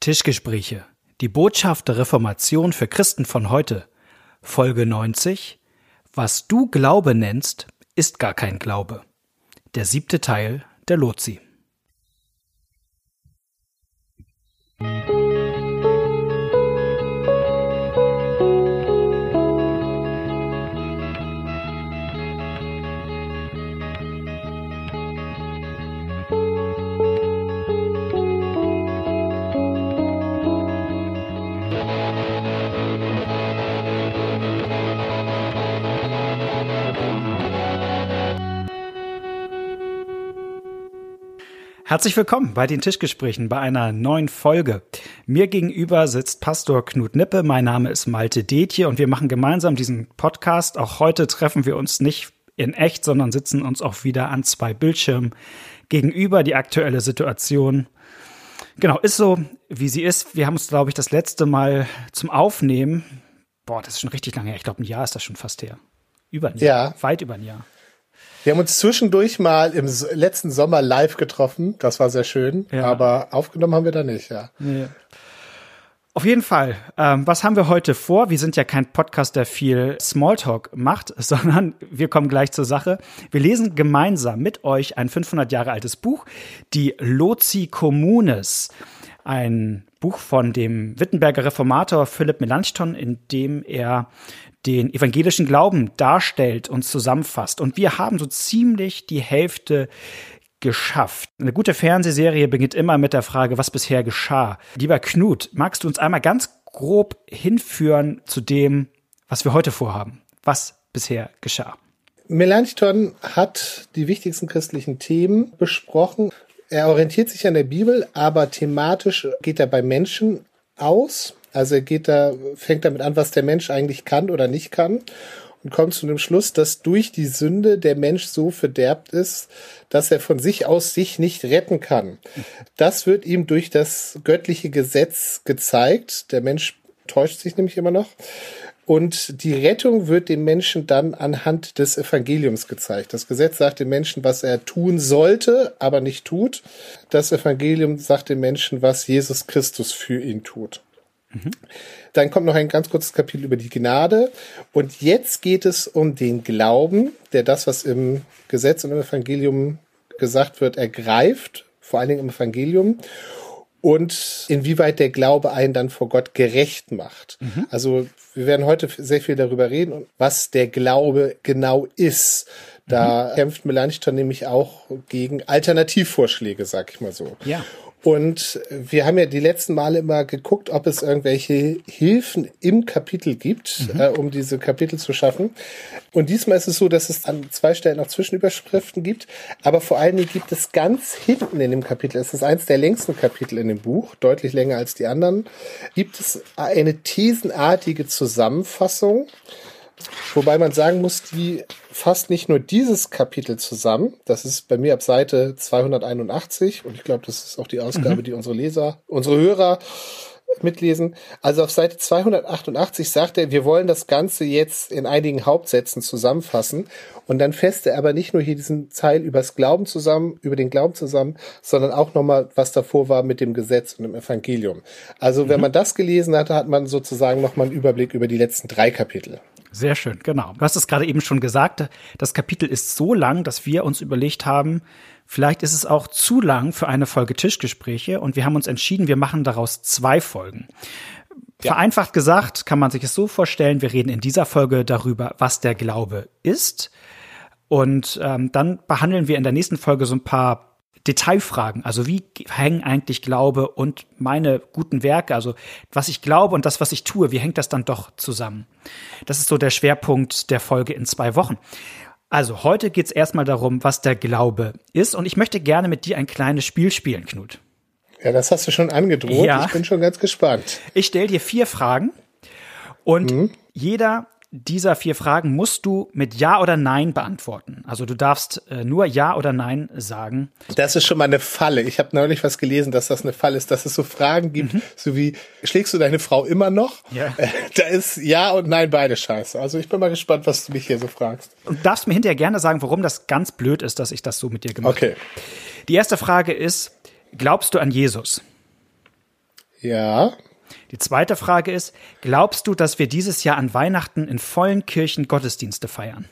Tischgespräche. Die Botschaft der Reformation für Christen von heute. Folge 90. Was du Glaube nennst, ist gar kein Glaube. Der siebte Teil der Lozi. Herzlich willkommen bei den Tischgesprächen bei einer neuen Folge. Mir gegenüber sitzt Pastor Knut Nippe, mein Name ist Malte Detje und wir machen gemeinsam diesen Podcast. Auch heute treffen wir uns nicht in echt, sondern sitzen uns auch wieder an zwei Bildschirmen gegenüber. Die aktuelle Situation, genau, ist so, wie sie ist. Wir haben uns, glaube ich, das letzte Mal zum Aufnehmen, boah, das ist schon richtig lange her, ich glaube, ein Jahr ist das schon fast her. Über ein Jahr, ja. weit über ein Jahr. Wir haben uns zwischendurch mal im letzten Sommer live getroffen. Das war sehr schön. Ja. Aber aufgenommen haben wir da nicht, ja. Nee. Auf jeden Fall. Ähm, was haben wir heute vor? Wir sind ja kein Podcast, der viel Smalltalk macht, sondern wir kommen gleich zur Sache. Wir lesen gemeinsam mit euch ein 500 Jahre altes Buch, die Lozi Communes. Ein Buch von dem Wittenberger Reformator Philipp Melanchthon, in dem er den evangelischen Glauben darstellt und zusammenfasst. Und wir haben so ziemlich die Hälfte geschafft. Eine gute Fernsehserie beginnt immer mit der Frage, was bisher geschah. Lieber Knut, magst du uns einmal ganz grob hinführen zu dem, was wir heute vorhaben? Was bisher geschah? Melanchthon hat die wichtigsten christlichen Themen besprochen. Er orientiert sich an der Bibel, aber thematisch geht er bei Menschen aus. Also er geht da, fängt damit an, was der Mensch eigentlich kann oder nicht kann und kommt zu dem Schluss, dass durch die Sünde der Mensch so verderbt ist, dass er von sich aus sich nicht retten kann. Das wird ihm durch das göttliche Gesetz gezeigt. Der Mensch täuscht sich nämlich immer noch. Und die Rettung wird dem Menschen dann anhand des Evangeliums gezeigt. Das Gesetz sagt dem Menschen, was er tun sollte, aber nicht tut. Das Evangelium sagt dem Menschen, was Jesus Christus für ihn tut. Dann kommt noch ein ganz kurzes Kapitel über die Gnade. Und jetzt geht es um den Glauben, der das, was im Gesetz und im Evangelium gesagt wird, ergreift, vor allen Dingen im Evangelium. Und inwieweit der Glaube einen dann vor Gott gerecht macht. Mhm. Also wir werden heute sehr viel darüber reden, was der Glaube genau ist. Da mhm. kämpft Melanchthon nämlich auch gegen Alternativvorschläge, sag ich mal so. Ja. Und wir haben ja die letzten Male immer geguckt, ob es irgendwelche Hilfen im Kapitel gibt, mhm. äh, um diese Kapitel zu schaffen. Und diesmal ist es so, dass es an zwei Stellen auch Zwischenüberschriften gibt. Aber vor allen Dingen gibt es ganz hinten in dem Kapitel, es ist eins der längsten Kapitel in dem Buch, deutlich länger als die anderen, gibt es eine thesenartige Zusammenfassung Wobei man sagen muss, die fasst nicht nur dieses Kapitel zusammen, das ist bei mir ab Seite 281 und ich glaube, das ist auch die Ausgabe, mhm. die unsere Leser, unsere Hörer mitlesen. Also auf Seite 288 sagt er, wir wollen das Ganze jetzt in einigen Hauptsätzen zusammenfassen und dann fasst er aber nicht nur hier diesen Teil übers Glauben zusammen, über den Glauben zusammen, sondern auch nochmal, was davor war mit dem Gesetz und dem Evangelium. Also wenn mhm. man das gelesen hatte, hat man sozusagen nochmal einen Überblick über die letzten drei Kapitel. Sehr schön, genau. Du hast es gerade eben schon gesagt, das Kapitel ist so lang, dass wir uns überlegt haben, vielleicht ist es auch zu lang für eine Folge Tischgespräche und wir haben uns entschieden, wir machen daraus zwei Folgen. Ja. Vereinfacht gesagt kann man sich es so vorstellen, wir reden in dieser Folge darüber, was der Glaube ist. Und ähm, dann behandeln wir in der nächsten Folge so ein paar Detailfragen. Also wie hängen eigentlich Glaube und meine guten Werke, also was ich glaube und das, was ich tue, wie hängt das dann doch zusammen? Das ist so der Schwerpunkt der Folge in zwei Wochen. Also heute geht es erstmal darum, was der Glaube ist und ich möchte gerne mit dir ein kleines Spiel spielen, Knut. Ja, das hast du schon angedroht. Ja. Ich bin schon ganz gespannt. Ich stelle dir vier Fragen und mhm. jeder dieser vier Fragen musst du mit Ja oder Nein beantworten. Also du darfst äh, nur Ja oder Nein sagen. Das ist schon mal eine Falle. Ich habe neulich was gelesen, dass das eine Falle ist, dass es so Fragen gibt, mhm. so wie schlägst du deine Frau immer noch? Ja. Äh, da ist Ja und Nein beide scheiße. Also ich bin mal gespannt, was du mich hier so fragst. Und darfst mir hinterher gerne sagen, warum das ganz blöd ist, dass ich das so mit dir gemacht habe. Okay. Die erste Frage ist, glaubst du an Jesus? Ja. Die zweite Frage ist, glaubst du, dass wir dieses Jahr an Weihnachten in vollen Kirchen Gottesdienste feiern?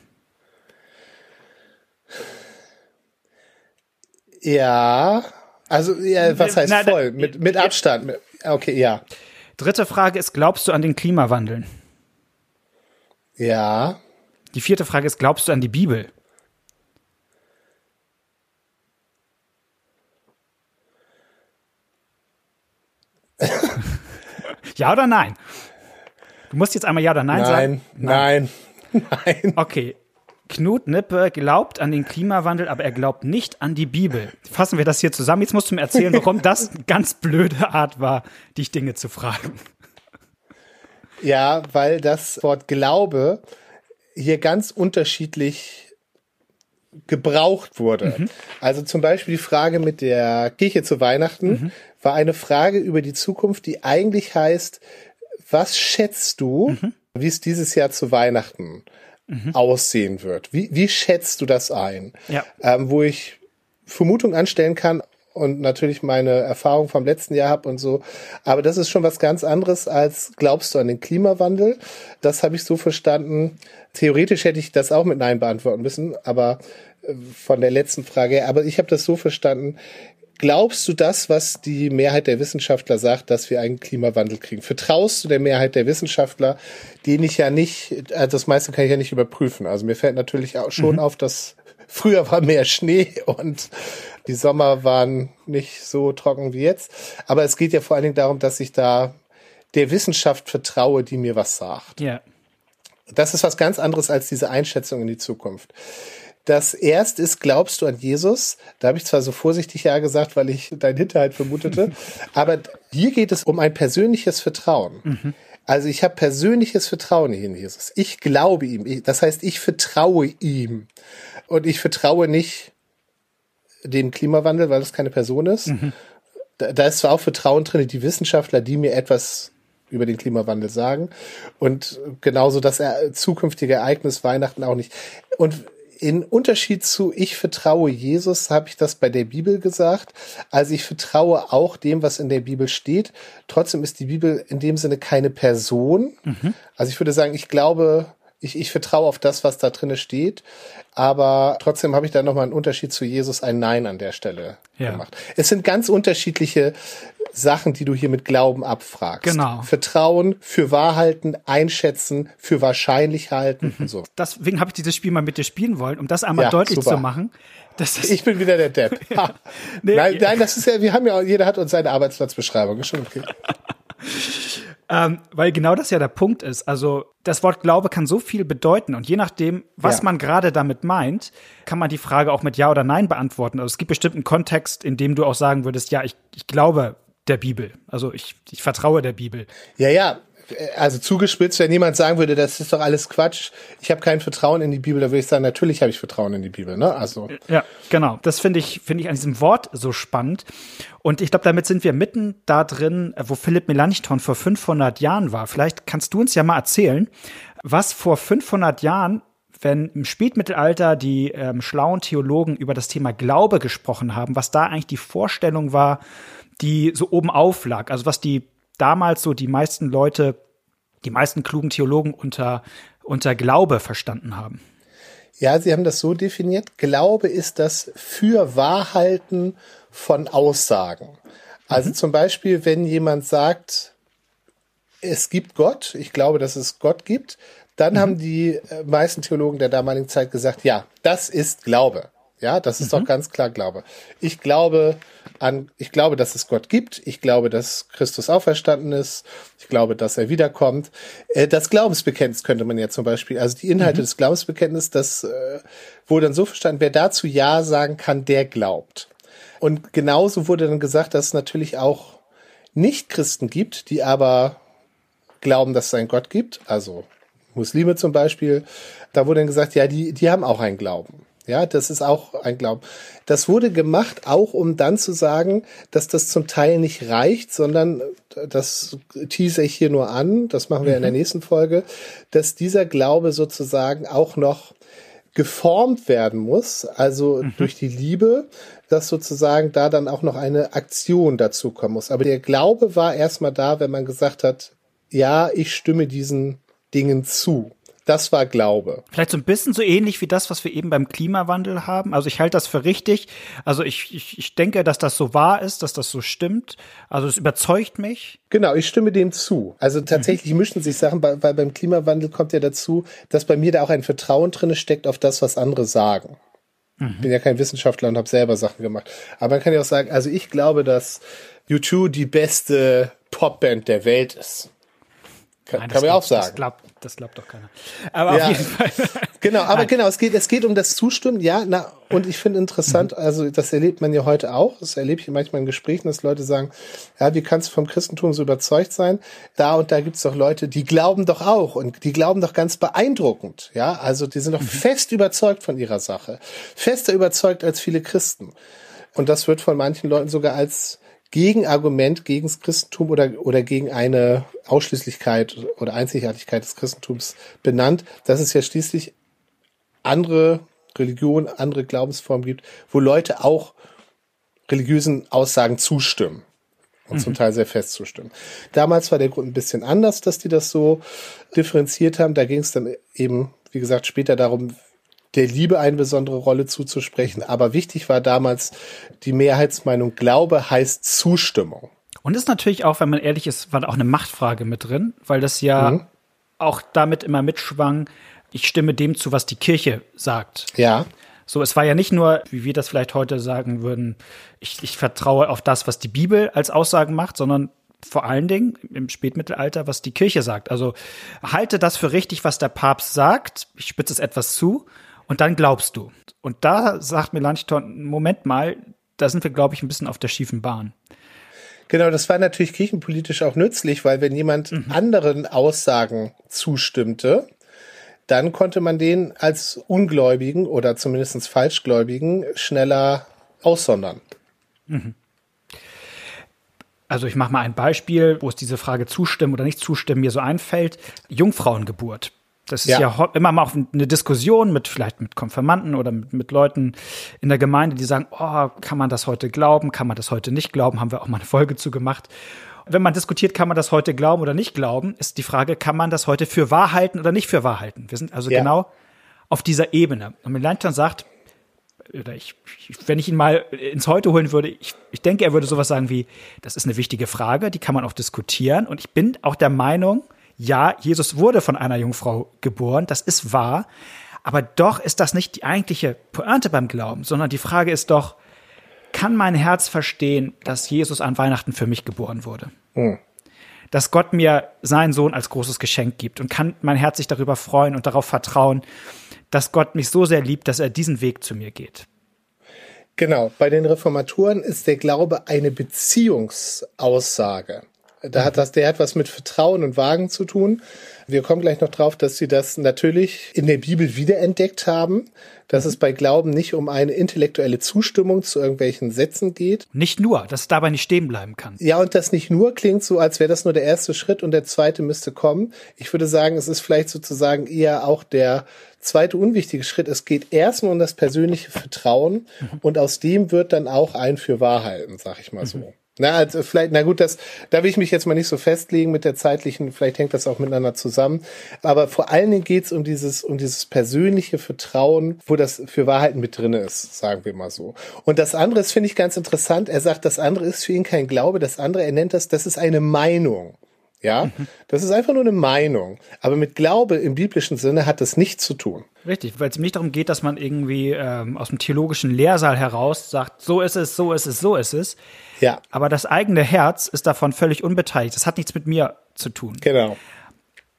Ja. Also, ja, was heißt Na, voll? Mit, mit Abstand. Okay, ja. Dritte Frage ist, glaubst du an den Klimawandel? Ja. Die vierte Frage ist, glaubst du an die Bibel? ja oder nein? Du musst jetzt einmal ja oder nein, sagen. Nein, nein, nein. Okay. Knut Nippe glaubt an den Klimawandel, aber er glaubt nicht an die Bibel. Fassen wir das hier zusammen. Jetzt musst du mir erzählen, warum das eine ganz blöde Art war, dich Dinge zu fragen. Ja, weil das Wort Glaube hier ganz unterschiedlich gebraucht wurde. Also zum Beispiel die Frage mit der Kirche zu Weihnachten war eine Frage über die Zukunft, die eigentlich heißt, was schätzt du, wie es dieses Jahr zu Weihnachten aussehen wird? Wie, wie schätzt du das ein? Ja. Ähm, wo ich Vermutung anstellen kann und natürlich meine Erfahrung vom letzten Jahr habe und so. Aber das ist schon was ganz anderes als glaubst du an den Klimawandel? Das habe ich so verstanden. Theoretisch hätte ich das auch mit Nein beantworten müssen, aber äh, von der letzten Frage her. Aber ich habe das so verstanden. Glaubst du das, was die Mehrheit der Wissenschaftler sagt, dass wir einen Klimawandel kriegen? Vertraust du der Mehrheit der Wissenschaftler, den ich ja nicht, äh, das meiste kann ich ja nicht überprüfen. Also mir fällt natürlich auch schon auf, dass früher war mehr Schnee und die Sommer waren nicht so trocken wie jetzt. Aber es geht ja vor allen Dingen darum, dass ich da der Wissenschaft vertraue, die mir was sagt. Ja. Das ist was ganz anderes als diese Einschätzung in die Zukunft. Das erste ist, glaubst du an Jesus? Da habe ich zwar so vorsichtig ja gesagt, weil ich deinen Hinterhalt vermutete, aber hier geht es um ein persönliches Vertrauen. Also ich habe persönliches Vertrauen in Jesus. Ich glaube ihm. Das heißt, ich vertraue ihm. Und ich vertraue nicht dem Klimawandel, weil das keine Person ist. Da, da ist zwar auch Vertrauen drin, die Wissenschaftler, die mir etwas über den Klimawandel sagen. Und genauso das er- zukünftige Ereignis Weihnachten auch nicht. Und in Unterschied zu ich vertraue Jesus habe ich das bei der Bibel gesagt. Also ich vertraue auch dem, was in der Bibel steht. Trotzdem ist die Bibel in dem Sinne keine Person. Also ich würde sagen, ich glaube, ich, ich vertraue auf das, was da drinne steht. Aber trotzdem habe ich da nochmal einen Unterschied zu Jesus, ein Nein an der Stelle Ja. gemacht. Es sind ganz unterschiedliche Sachen, die du hier mit Glauben abfragst. Genau. Vertrauen, für wahr halten, einschätzen, für wahrscheinlich halten und so. Deswegen habe ich dieses Spiel mal mit dir spielen wollen, um das einmal Ja, deutlich super. zu machen. Dass das, Ich bin wieder der Depp. Nee, nein, nein, das ist ja, wir haben ja, jeder hat uns seine Arbeitsplatzbeschreibung. Ist schon okay. ähm, weil genau das ja der Punkt ist. Also das Wort Glaube kann so viel bedeuten und je nachdem, was Ja. man gerade damit meint, kann man die Frage auch mit Ja oder Nein beantworten. Also es gibt bestimmt einen Kontext, in dem du auch sagen würdest, ja, ich, ich glaube der Bibel. Also ich, ich vertraue der Bibel. Ja, ja. Also zugespitzt, wenn jemand sagen würde, das ist doch alles Quatsch, ich habe kein Vertrauen in die Bibel, da würde ich sagen, natürlich habe ich Vertrauen in die Bibel. Ne? Also Ja, genau. Das finde ich, finde ich an diesem Wort so spannend. Und ich glaube, damit sind wir mitten da drin, wo Philipp Melanchthon vor 500 Jahren war. Vielleicht kannst du uns ja mal erzählen, was vor 500 Jahren, wenn im Spätmittelalter die ähm, schlauen Theologen über das Thema Glaube gesprochen haben, was da eigentlich die Vorstellung war, die so oben auf lag. Also was die damals so die meisten Leute, die meisten klugen Theologen unter, unter Glaube verstanden haben. Ja, Sie haben das so definiert. Glaube ist das Fürwahrhalten von Aussagen. Also zum Beispiel, wenn jemand sagt, es gibt Gott, ich glaube, dass es Gott gibt, dann haben die äh, meisten Theologen der damaligen Zeit gesagt, ja, das ist Glaube. Ja, das ist doch ganz klar Glaube. Ich glaube an, ich glaube, dass es Gott gibt. Ich glaube, dass Christus auferstanden ist. Ich glaube, dass er wiederkommt. Äh, Das Glaubensbekenntnis könnte man ja zum Beispiel, also die Inhalte des Glaubensbekenntnisses, das äh, wurde dann so verstanden, wer dazu Ja sagen kann, der glaubt. Und genauso wurde dann gesagt, dass es natürlich auch Nicht-Christen gibt, die aber glauben, dass es einen Gott gibt, also Muslime zum Beispiel, da wurde dann gesagt, ja, die, die haben auch einen Glauben. Ja, das ist auch ein Glauben. Das wurde gemacht, auch um dann zu sagen, dass das zum Teil nicht reicht, sondern das tease ich hier nur an, das machen wir in der nächsten Folge, dass dieser Glaube sozusagen auch noch geformt werden muss, also durch die Liebe, dass sozusagen da dann auch noch eine Aktion dazu kommen muss. Aber der Glaube war erstmal da, wenn man gesagt hat, ja, ich stimme diesen Dingen zu. Das war Glaube. Vielleicht so ein bisschen so ähnlich wie das, was wir eben beim Klimawandel haben. Also ich halte das für richtig. Also ich, ich, ich denke, dass das so wahr ist, dass das so stimmt. Also es überzeugt mich. Genau, ich stimme dem zu. Also tatsächlich mhm. mischen sich Sachen, weil, beim Klimawandel kommt ja dazu, dass bei mir da auch ein Vertrauen drin steckt auf das, was andere sagen. Mhm. Bin ja kein Wissenschaftler und habe selber Sachen gemacht. Aber man kann ja auch sagen, also ich glaube, dass U2 die beste Popband der Welt ist. Kann, Nein, kann man auch sagen. Das glaubt, das glaubt doch keiner. Aber ja, auf jeden Fall. Genau, aber Nein. genau, es geht, es geht um das Zustimmen, ja, na, und ich finde interessant, mhm. also das erlebt man ja heute auch, das erlebe ich manchmal in Gesprächen, dass Leute sagen, ja, wie kannst du vom Christentum so überzeugt sein? Da und da gibt's doch Leute, die glauben doch auch und die glauben doch ganz beeindruckend, ja, also die sind doch mhm. fest überzeugt von ihrer Sache, fester überzeugt als viele Christen. Und das wird von manchen Leuten sogar als Gegenargument gegen das Christentum oder, oder gegen eine Ausschließlichkeit oder Einzigartigkeit des Christentums benannt, dass es ja schließlich andere Religionen, andere Glaubensformen gibt, wo Leute auch religiösen Aussagen zustimmen und mhm. zum Teil sehr fest zustimmen. Damals war der Grund ein bisschen anders, dass die das so differenziert haben. Da ging es dann eben, wie gesagt, später darum, der Liebe eine besondere Rolle zuzusprechen. Aber wichtig war damals die Mehrheitsmeinung, Glaube heißt Zustimmung. Und ist natürlich auch, wenn man ehrlich ist, war auch eine Machtfrage mit drin, weil das ja mhm. auch damit immer mitschwang, ich stimme dem zu, was die Kirche sagt. Ja. So, es war ja nicht nur, wie wir das vielleicht heute sagen würden, ich, ich vertraue auf das, was die Bibel als Aussagen macht, sondern vor allen Dingen im Spätmittelalter, was die Kirche sagt. Also halte das für richtig, was der Papst sagt. Ich spitze es etwas zu und dann glaubst du. Und da sagt Melanchthon, Moment mal, da sind wir, glaube ich, ein bisschen auf der schiefen Bahn. Genau, das war natürlich kirchenpolitisch auch nützlich, weil wenn jemand mhm. anderen Aussagen zustimmte, dann konnte man den als Ungläubigen oder zumindest Falschgläubigen schneller aussondern. Mhm. Also ich mache mal ein Beispiel, wo es diese Frage zustimmen oder nicht zustimmen mir so einfällt. Jungfrauengeburt. Das ist ja, ja immer mal auch eine Diskussion mit vielleicht mit Konfirmanden oder mit, mit, Leuten in der Gemeinde, die sagen, oh, kann man das heute glauben, kann man das heute nicht glauben, haben wir auch mal eine Folge zu gemacht. Wenn man diskutiert, kann man das heute glauben oder nicht glauben, ist die Frage, kann man das heute für wahr halten oder nicht für wahr halten? Wir sind also ja. genau auf dieser Ebene. Und Melanchthon sagt, oder ich, wenn ich ihn mal ins Heute holen würde, ich, ich denke, er würde sowas sagen wie, das ist eine wichtige Frage, die kann man auch diskutieren. Und ich bin auch der Meinung, ja, Jesus wurde von einer Jungfrau geboren, das ist wahr, aber doch ist das nicht die eigentliche Pointe beim Glauben, sondern die Frage ist doch, kann mein Herz verstehen, dass Jesus an Weihnachten für mich geboren wurde? Mhm. Dass Gott mir seinen Sohn als großes Geschenk gibt und kann mein Herz sich darüber freuen und darauf vertrauen, dass Gott mich so sehr liebt, dass er diesen Weg zu mir geht. Genau, bei den Reformatoren ist der Glaube eine Beziehungsaussage. Da hat das, der hat was mit Vertrauen und Wagen zu tun. Wir kommen gleich noch drauf, dass sie das natürlich in der Bibel wiederentdeckt haben, dass es bei Glauben nicht um eine intellektuelle Zustimmung zu irgendwelchen Sätzen geht. Nicht nur, dass es dabei nicht stehen bleiben kann. Ja, und das nicht nur klingt so, als wäre das nur der erste Schritt und der zweite müsste kommen. Ich würde sagen, es ist vielleicht sozusagen eher auch der zweite unwichtige Schritt. Es geht erstmal um das persönliche Vertrauen mhm. und aus dem wird dann auch ein für Wahrhalten, sag ich mal so. Mhm. Na, also vielleicht, na gut, das, da will ich mich jetzt mal nicht so festlegen mit der zeitlichen, vielleicht hängt das auch miteinander zusammen. Aber vor allen Dingen geht's um dieses, um dieses persönliche Vertrauen, wo das für Wahrheiten mit drin ist, sagen wir mal so. Und das andere ist, finde ich ganz interessant. Er sagt, das andere ist für ihn kein Glaube, das andere, er nennt das, das ist eine Meinung. Ja, mhm. das ist einfach nur eine Meinung. Aber mit Glaube im biblischen Sinne hat das nichts zu tun. Richtig, weil es nicht darum geht, dass man irgendwie ähm, aus dem theologischen Lehrsaal heraus sagt, so ist es, so ist es, so ist es. Ja. Aber das eigene Herz ist davon völlig unbeteiligt. Das hat nichts mit mir zu tun. Genau.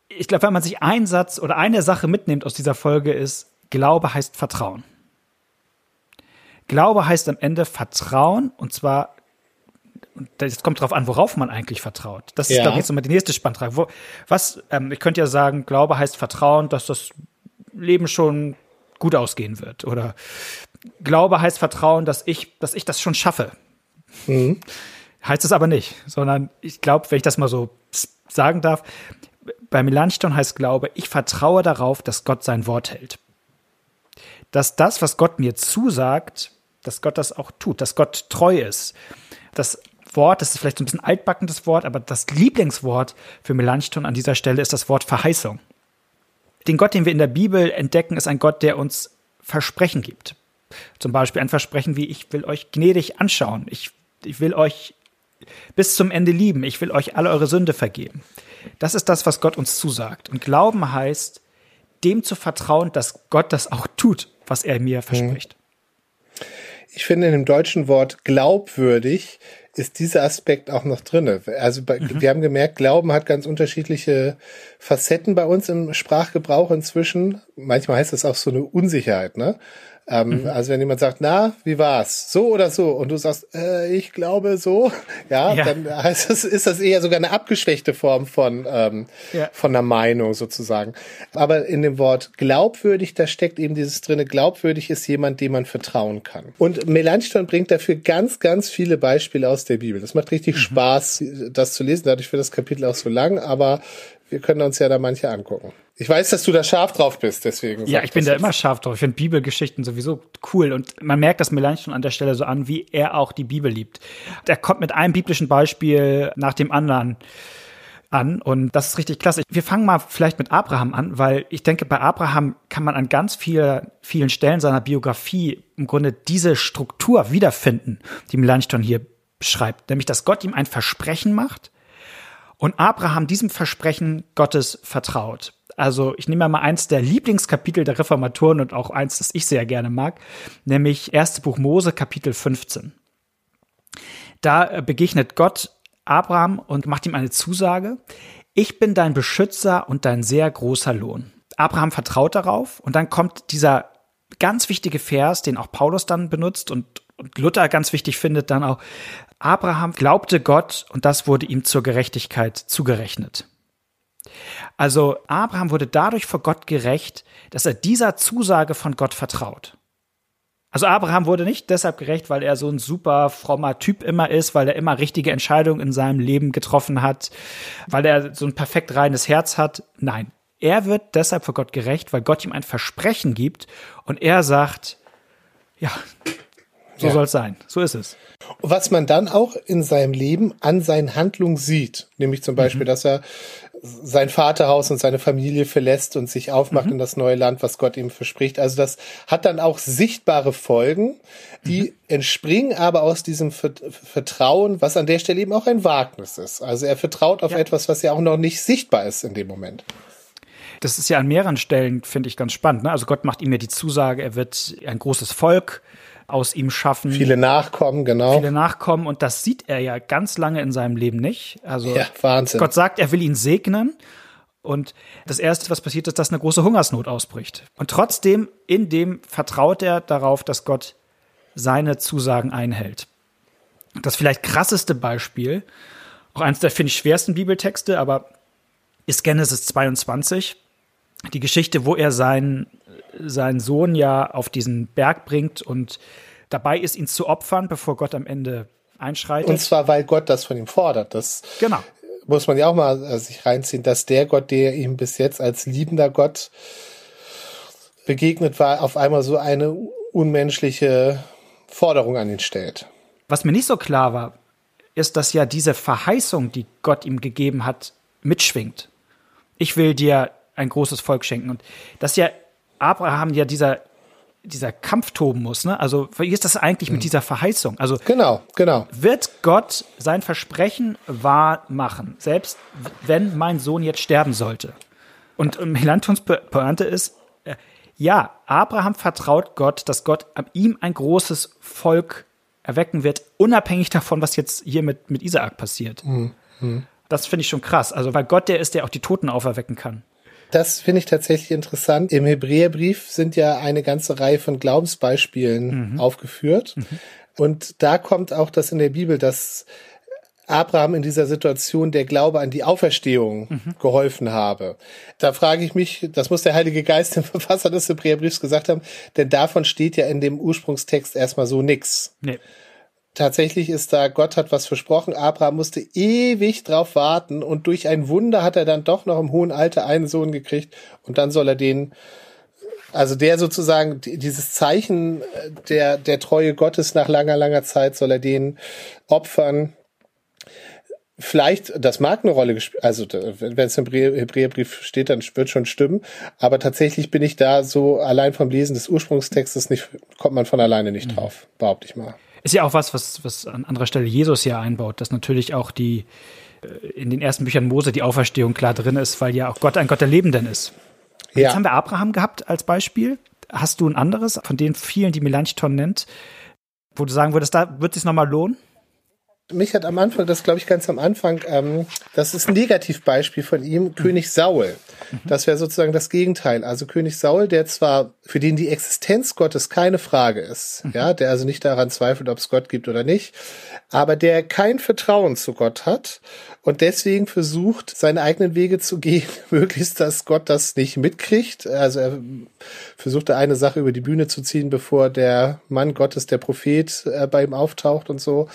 Ich glaube, wenn man sich einen Satz oder eine Sache mitnimmt aus dieser Folge ist, Glaube heißt Vertrauen. Glaube heißt am Ende Vertrauen und zwar das kommt darauf an, worauf man eigentlich vertraut. Das ist, ja. glaube ich, jetzt nochmal die nächste Spannfrage. Was, ähm, ich könnte ja sagen, Glaube heißt Vertrauen, dass das Leben schon gut ausgehen wird. Oder Glaube heißt Vertrauen, dass ich, dass ich das schon schaffe. Mhm. Heißt es aber nicht, sondern ich glaube, wenn ich das mal so sagen darf, bei Melanchthon heißt Glaube, ich vertraue darauf, dass Gott sein Wort hält. Dass das, was Gott mir zusagt, dass Gott das auch tut, dass Gott treu ist. Das Wort, das ist vielleicht so ein bisschen altbackendes Wort, aber das Lieblingswort für Melanchthon an dieser Stelle ist das Wort Verheißung. Den Gott, den wir in der Bibel entdecken, ist ein Gott, der uns Versprechen gibt. Zum Beispiel ein Versprechen wie, ich will euch gnädig anschauen, ich, ich will euch bis zum Ende lieben, ich will euch alle eure Sünde vergeben. Das ist das, was Gott uns zusagt. Und Glauben heißt, dem zu vertrauen, dass Gott das auch tut, was er mir verspricht. Ich finde in dem deutschen Wort glaubwürdig ist dieser Aspekt auch noch drinne. Also bei, mhm. wir haben gemerkt, Glauben hat ganz unterschiedliche Facetten bei uns im Sprachgebrauch inzwischen. Manchmal heißt es auch so eine Unsicherheit, ne? Ähm, mhm. Also wenn jemand sagt, na, wie war's? So oder so? Und du sagst, äh, ich glaube so, ja, ja, dann heißt es, ist das eher sogar eine abgeschwächte Form von, ähm, ja. von einer Meinung sozusagen. Aber in dem Wort glaubwürdig, da steckt eben dieses drinne, glaubwürdig ist jemand, dem man vertrauen kann. Und Melanchthon bringt dafür ganz, ganz viele Beispiele aus der Bibel. Das macht richtig mhm. Spaß, das zu lesen. Dadurch wird das Kapitel auch so lang, aber wir können uns ja da manche angucken. Ich weiß, dass du da scharf drauf bist, deswegen. Ja, ich bin da immer scharf drauf. Ich finde Bibelgeschichten sowieso cool und man merkt das Melanchthon an der Stelle so an, wie er auch die Bibel liebt. Er kommt mit einem biblischen Beispiel nach dem anderen an und das ist richtig klasse. Wir fangen mal vielleicht mit Abraham an, weil ich denke, bei Abraham kann man an ganz viel, vielen Stellen seiner Biografie im Grunde diese Struktur wiederfinden, die Melanchthon hier beschreibt, nämlich dass Gott ihm ein Versprechen macht und Abraham diesem Versprechen Gottes vertraut. Also ich nehme mal eins der Lieblingskapitel der Reformatoren und auch eins, das ich sehr gerne mag, nämlich 1. Buch Mose, Kapitel 15. Da äh, begegnet Gott Abraham und macht ihm eine Zusage. Ich bin dein Beschützer und dein sehr großer Lohn. Abraham vertraut darauf und dann kommt dieser ganz wichtige Vers, den auch Paulus dann benutzt und, und Luther ganz wichtig findet, dann auch, Abraham glaubte Gott und das wurde ihm zur Gerechtigkeit zugerechnet. Also Abraham wurde dadurch vor Gott gerecht, dass er dieser Zusage von Gott vertraut. Also Abraham wurde nicht deshalb gerecht, weil er so ein super frommer Typ immer ist, weil er immer richtige Entscheidungen in seinem Leben getroffen hat, weil er so ein perfekt reines Herz hat. Nein, er wird deshalb vor Gott gerecht, weil Gott ihm ein Versprechen gibt und er sagt, ja, so ja. soll es sein. So ist es. Was man dann auch in seinem Leben an seinen Handlungen sieht, nämlich zum Beispiel, mhm. dass er sein Vaterhaus und seine Familie verlässt und sich aufmacht mhm. in das neue Land, was Gott ihm verspricht. Also das hat dann auch sichtbare Folgen, die mhm. entspringen aber aus diesem Vertrauen, was an der Stelle eben auch ein Wagnis ist. Also er vertraut auf ja. etwas, was ja auch noch nicht sichtbar ist in dem Moment. Das ist ja an mehreren Stellen, finde ich, ganz spannend. Ne? Also Gott macht ihm ja die Zusage, er wird ein großes Volk aus ihm schaffen. Viele Nachkommen, genau. Viele Nachkommen und das sieht er ja ganz lange in seinem Leben nicht. Also ja, Wahnsinn. Gott sagt, er will ihn segnen und das erste, was passiert ist, dass eine große Hungersnot ausbricht. Und trotzdem, in dem vertraut er darauf, dass Gott seine Zusagen einhält. Das vielleicht krasseste Beispiel, auch eines der, finde ich, schwersten Bibeltexte, aber ist Genesis 22. Die Geschichte, wo er seinen seinen Sohn ja auf diesen Berg bringt und dabei ist, ihn zu opfern, bevor Gott am Ende einschreitet. Und zwar, weil Gott das von ihm fordert. Das genau. muss man ja auch mal äh, sich reinziehen, dass der Gott, der ihm bis jetzt als liebender Gott begegnet war, auf einmal so eine unmenschliche Forderung an ihn stellt. Was mir nicht so klar war, ist, dass ja diese Verheißung, die Gott ihm gegeben hat, mitschwingt. Ich will dir ein großes Volk schenken. Und das ja Abraham ja dieser dieser Kampf toben muss, ne? Also, wie ist das eigentlich mhm. mit dieser Verheißung? Also, genau, genau. Wird Gott sein Versprechen wahr machen, selbst wenn mein Sohn jetzt sterben sollte? Und Melantons Pointe ist, äh, ja, Abraham vertraut Gott, dass Gott ihm ein großes Volk erwecken wird, unabhängig davon, was jetzt hier mit, mit Isaak passiert. Mhm. mhm. Das finde ich schon krass. Also, weil Gott der ist, der auch die Toten auferwecken kann. Das finde ich tatsächlich interessant. Im Hebräerbrief sind ja eine ganze Reihe von Glaubensbeispielen mhm. aufgeführt. Mhm. Und da kommt auch das in der Bibel, dass Abraham in dieser Situation der Glaube an die Auferstehung mhm. geholfen habe. Da frage ich mich, das muss der Heilige Geist dem Verfasser des Hebräerbriefs gesagt haben, denn davon steht ja in dem Ursprungstext erstmal so nix. Nee tatsächlich ist da, Gott hat was versprochen, Abraham musste ewig drauf warten und durch ein Wunder hat er dann doch noch im hohen Alter einen Sohn gekriegt und dann soll er den Also der sozusagen, dieses Zeichen äh, der, der Treue Gottes nach langer, langer Zeit soll er den opfern. Vielleicht, das mag eine Rolle gespielt, also wenn es im Hebräerbrief steht, dann wird schon stimmen. Aber tatsächlich bin ich da so allein vom Lesen des Ursprungstextes nicht, kommt man von alleine nicht mhm. drauf, behaupte ich mal. Ist ja auch was, was, was an anderer Stelle Jesus hier einbaut, dass natürlich auch die, äh, in den ersten Büchern Mose die Auferstehung klar drin ist, weil ja auch Gott ein Gott der Lebenden ist. Ja. Jetzt haben wir Abraham gehabt als Beispiel. Hast du ein anderes von den vielen, die Melanchthon nennt, wo du sagen würdest, da wird es sich nochmal lohnen? mich hat am Anfang, das glaube ich ganz am Anfang, ähm, das ist ein Negativbeispiel von ihm, mhm. König Saul. Mhm. Das wäre sozusagen das Gegenteil. Also König Saul, der zwar, für den die Existenz Gottes keine Frage ist, mhm. ja, der also nicht daran zweifelt, ob es Gott gibt oder nicht, aber der kein Vertrauen zu Gott hat und deswegen versucht, seine eigenen Wege zu gehen, möglichst, dass Gott das nicht mitkriegt. Also er versuchte eine Sache über die Bühne zu ziehen, bevor der Mann Gottes, der Prophet, äh, bei ihm auftaucht und so.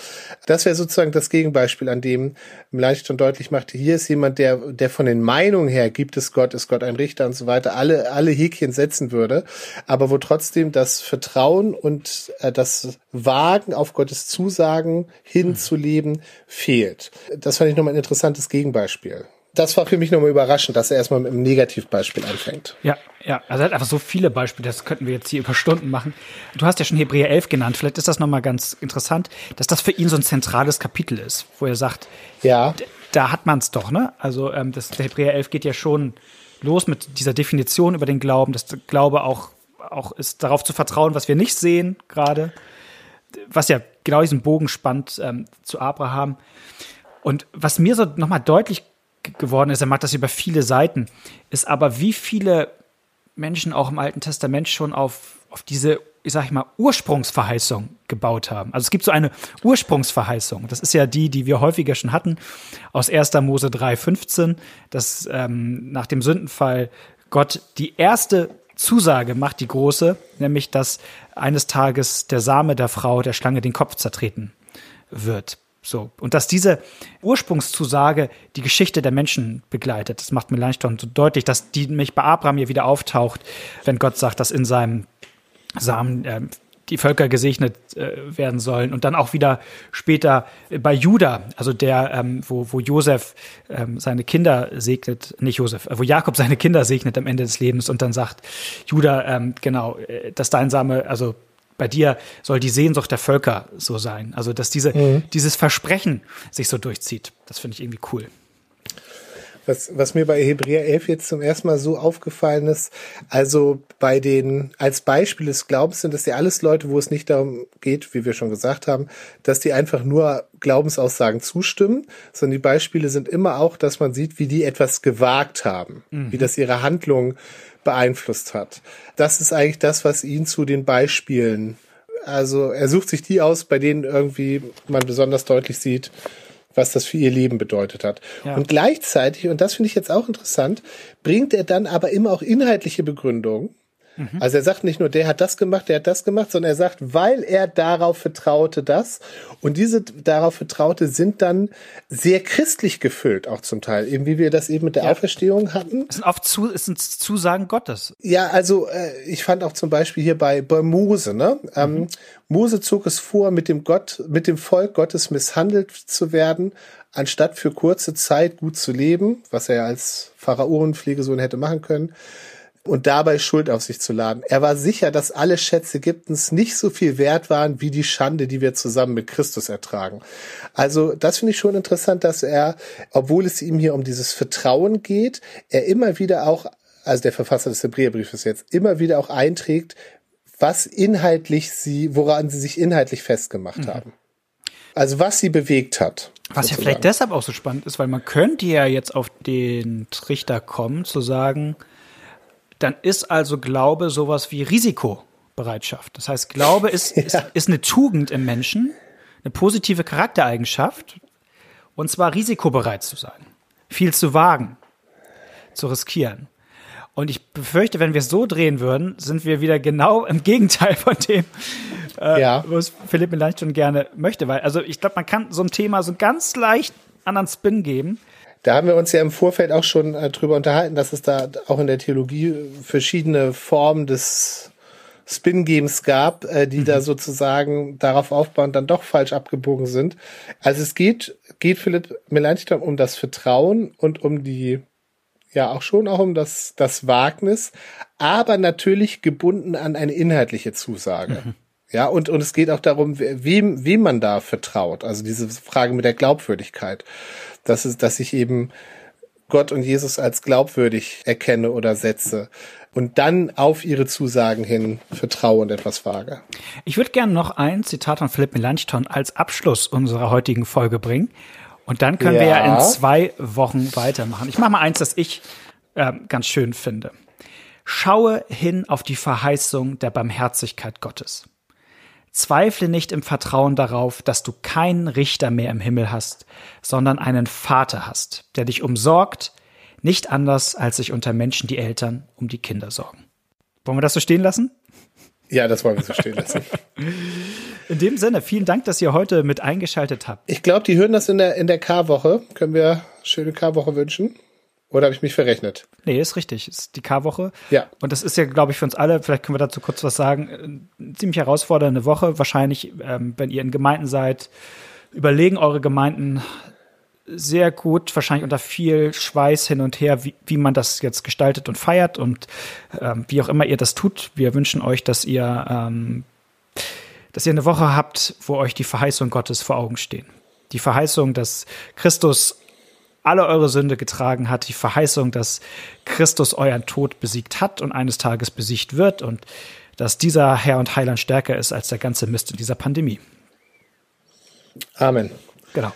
Das wäre sozusagen das Gegenbeispiel, an dem Melanchthon deutlich machte, hier ist jemand, der, der von den Meinungen her, gibt es Gott, ist Gott ein Richter und so weiter, alle, alle Häkchen setzen würde, aber wo trotzdem das Vertrauen und äh, das Wagen auf Gottes Zusagen hinzuleben fehlt. Das fand ich nochmal ein interessantes Gegenbeispiel das war für mich nochmal überraschend, dass er erstmal mit einem Negativbeispiel anfängt. Ja, ja, also er hat einfach so viele Beispiele, das könnten wir jetzt hier über Stunden machen. Du hast ja schon Hebräer 11 genannt, vielleicht ist das nochmal ganz interessant, dass das für ihn so ein zentrales Kapitel ist, wo er sagt, ja. da hat man es doch, ne? Also ähm, das, der Hebräer 11 geht ja schon los mit dieser Definition über den Glauben, dass der Glaube auch, auch ist, darauf zu vertrauen, was wir nicht sehen gerade, was ja genau diesen Bogen spannt ähm, zu Abraham. Und was mir so nochmal deutlich geworden ist, er macht das über viele Seiten, ist aber, wie viele Menschen auch im Alten Testament schon auf, auf diese, ich sag ich mal, Ursprungsverheißung gebaut haben. Also es gibt so eine Ursprungsverheißung. Das ist ja die, die wir häufiger schon hatten, aus 1. Mose 3,15, dass ähm, nach dem Sündenfall Gott die erste Zusage macht, die große, nämlich, dass eines Tages der Same der Frau der Schlange den Kopf zertreten wird. So. Und dass diese Ursprungszusage die Geschichte der Menschen begleitet, das macht Melanchthon so deutlich, dass die nämlich bei Abraham hier wieder auftaucht, wenn Gott sagt, dass in seinem Samen äh, die Völker gesegnet äh, werden sollen und dann auch wieder später bei Juda, also der, ähm, wo, wo Josef ähm, seine Kinder segnet, nicht Josef, äh, wo Jakob seine Kinder segnet am Ende des Lebens und dann sagt Juda, ähm, genau, äh, dass dein Same, also bei dir soll die Sehnsucht der Völker so sein. Also, dass diese, mhm. dieses Versprechen sich so durchzieht. Das finde ich irgendwie cool. Was, was mir bei Hebräer 11 jetzt zum ersten Mal so aufgefallen ist, also bei den, als Beispiel des Glaubens sind das ja alles Leute, wo es nicht darum geht, wie wir schon gesagt haben, dass die einfach nur Glaubensaussagen zustimmen, sondern die Beispiele sind immer auch, dass man sieht, wie die etwas gewagt haben, mhm. wie das ihre Handlung beeinflusst hat. Das ist eigentlich das, was ihn zu den Beispielen, also er sucht sich die aus, bei denen irgendwie man besonders deutlich sieht, was das für ihr Leben bedeutet hat. Ja. Und gleichzeitig, und das finde ich jetzt auch interessant, bringt er dann aber immer auch inhaltliche Begründungen Mhm. Also er sagt nicht nur, der hat das gemacht, der hat das gemacht, sondern er sagt, weil er darauf vertraute das. Und diese darauf vertraute sind dann sehr christlich gefüllt, auch zum Teil, eben wie wir das eben mit der ja. Auferstehung hatten. Es sind oft zu, es sind Zusagen Gottes. Ja, also äh, ich fand auch zum Beispiel hier bei, bei Mose, ne? Ähm, mhm. Ähm, Mose zog es vor, mit dem Gott, mit dem Volk Gottes misshandelt zu werden, anstatt für kurze Zeit gut zu leben, was er als Pharaonenpflegesohn hätte machen können und dabei Schuld auf sich zu laden. Er war sicher, dass alle Schätze Ägyptens nicht so viel wert waren wie die Schande, die wir zusammen mit Christus ertragen. Also das finde ich schon interessant, dass er, obwohl es ihm hier um dieses Vertrauen geht, er immer wieder auch, also der Verfasser des Hebräerbriefes jetzt, immer wieder auch einträgt, was inhaltlich sie, woran sie sich inhaltlich festgemacht mhm. haben. Also was sie bewegt hat. Was sozusagen. ja vielleicht deshalb auch so spannend ist, weil man könnte ja jetzt auf den Trichter kommen, zu sagen, dann ist also Glaube sowas wie Risikobereitschaft. Das heißt, Glaube ist, ja. ist, ist eine Tugend im Menschen, eine positive Charaktereigenschaft, und zwar risikobereit zu sein, viel zu wagen, zu riskieren. Und ich befürchte, wenn wir es so drehen würden, sind wir wieder genau im Gegenteil von dem, äh, ja. was Philipp vielleicht schon gerne möchte. Weil, also ich glaube, man kann so ein Thema so ganz leicht anderen Spin geben Da haben wir uns ja im Vorfeld auch schon äh, drüber unterhalten, dass es da auch in der Theologie verschiedene Formen des Spin-Games gab, äh, die mhm. da sozusagen darauf aufbauen, dann doch falsch abgebogen sind. Also es geht, geht Philipp Melanchthon um das Vertrauen und um die, ja auch schon auch um das, das Wagnis, aber natürlich gebunden an eine inhaltliche Zusage. Mhm. Ja, und, und es geht auch darum, wem, wem man da vertraut. Also diese Frage mit der Glaubwürdigkeit. Dass es, dass ich eben Gott und Jesus als glaubwürdig erkenne oder setze und dann auf ihre Zusagen hin vertraue und etwas wage. Ich würde gerne noch ein Zitat von Philipp Melanchthon als Abschluss unserer heutigen Folge bringen. Und dann können ja. wir ja in zwei Wochen weitermachen. Ich mache mal eins, das ich äh, ganz schön finde. Schaue hin auf die Verheißung der Barmherzigkeit Gottes. Zweifle nicht im Vertrauen darauf, dass du keinen Richter mehr im Himmel hast, sondern einen Vater hast, der dich umsorgt, nicht anders, als sich unter Menschen die Eltern um die Kinder sorgen. Wollen wir das so stehen lassen? Ja, das wollen wir so stehen lassen. In dem Sinne, vielen Dank, dass ihr heute mit eingeschaltet habt. Ich glaube, die hören das in der, in der K-Woche. Können wir schöne K-Woche wünschen? Oder habe ich mich verrechnet? Nee, ist richtig. Ist die K-Woche. Ja. Und das ist ja, glaube ich, für uns alle, vielleicht können wir dazu kurz was sagen, eine ziemlich herausfordernde Woche. Wahrscheinlich, ähm, wenn ihr in Gemeinden seid, überlegen eure Gemeinden sehr gut, wahrscheinlich unter viel Schweiß hin und her, wie, wie man das jetzt gestaltet und feiert und ähm, wie auch immer ihr das tut. Wir wünschen euch, dass ihr, ähm, dass ihr eine Woche habt, wo euch die Verheißung Gottes vor Augen stehen. Die Verheißung, dass Christus alle eure Sünde getragen hat, die Verheißung, dass Christus euren Tod besiegt hat und eines Tages besiegt wird und dass dieser Herr und Heiland stärker ist als der ganze Mist in dieser Pandemie. Amen. Genau.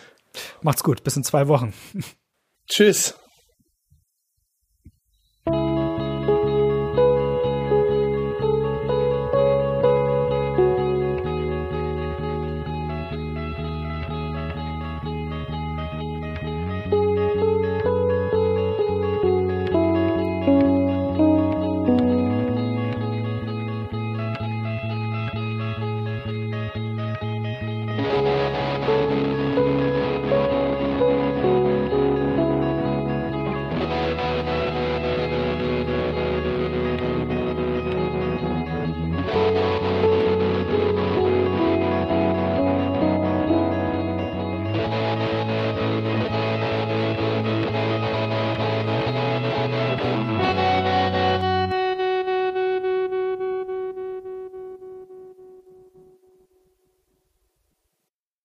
Macht's gut, bis in zwei Wochen. Tschüss.